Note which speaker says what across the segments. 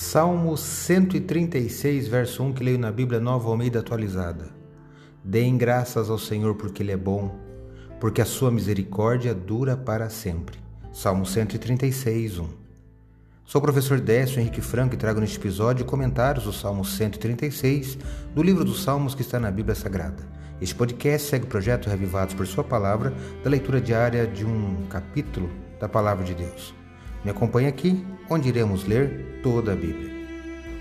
Speaker 1: Salmo 136, verso 1, que leio na Bíblia Nova Almeida atualizada. Deem graças ao Senhor porque Ele é bom, porque a sua misericórdia dura para sempre. Salmo 136, 1. Sou o professor Décio Henrique Franco e trago neste episódio comentários do Salmo 136 do livro dos Salmos que está na Bíblia Sagrada. Este podcast segue o projeto Revivados por Sua Palavra, da leitura diária de um capítulo da Palavra de Deus. Me acompanhe aqui, onde iremos ler toda a Bíblia.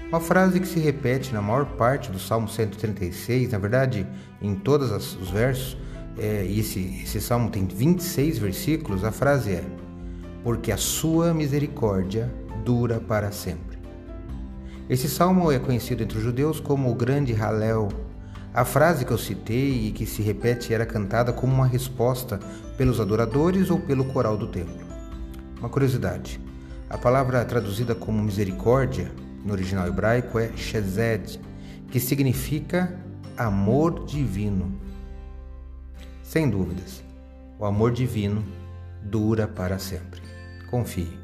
Speaker 1: Uma frase que se repete na maior parte do Salmo 136, na verdade, em todos os versos, é, e esse, esse salmo tem 26 versículos, a frase é: Porque a sua misericórdia dura para sempre. Esse salmo é conhecido entre os judeus como o Grande Halel. A frase que eu citei e que se repete era cantada como uma resposta pelos adoradores ou pelo coral do templo. Uma curiosidade: a palavra traduzida como misericórdia no original hebraico é shezed, que significa amor divino. Sem dúvidas, o amor divino dura para sempre. Confie.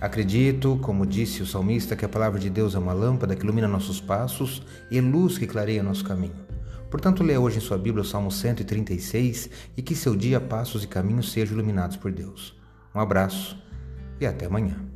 Speaker 1: Acredito, como disse o salmista, que a palavra de Deus é uma lâmpada que ilumina nossos passos e luz que clareia nosso caminho. Portanto, leia hoje em sua Bíblia o Salmo 136 e que seu dia, passos e caminhos sejam iluminados por Deus. Um abraço e até amanhã.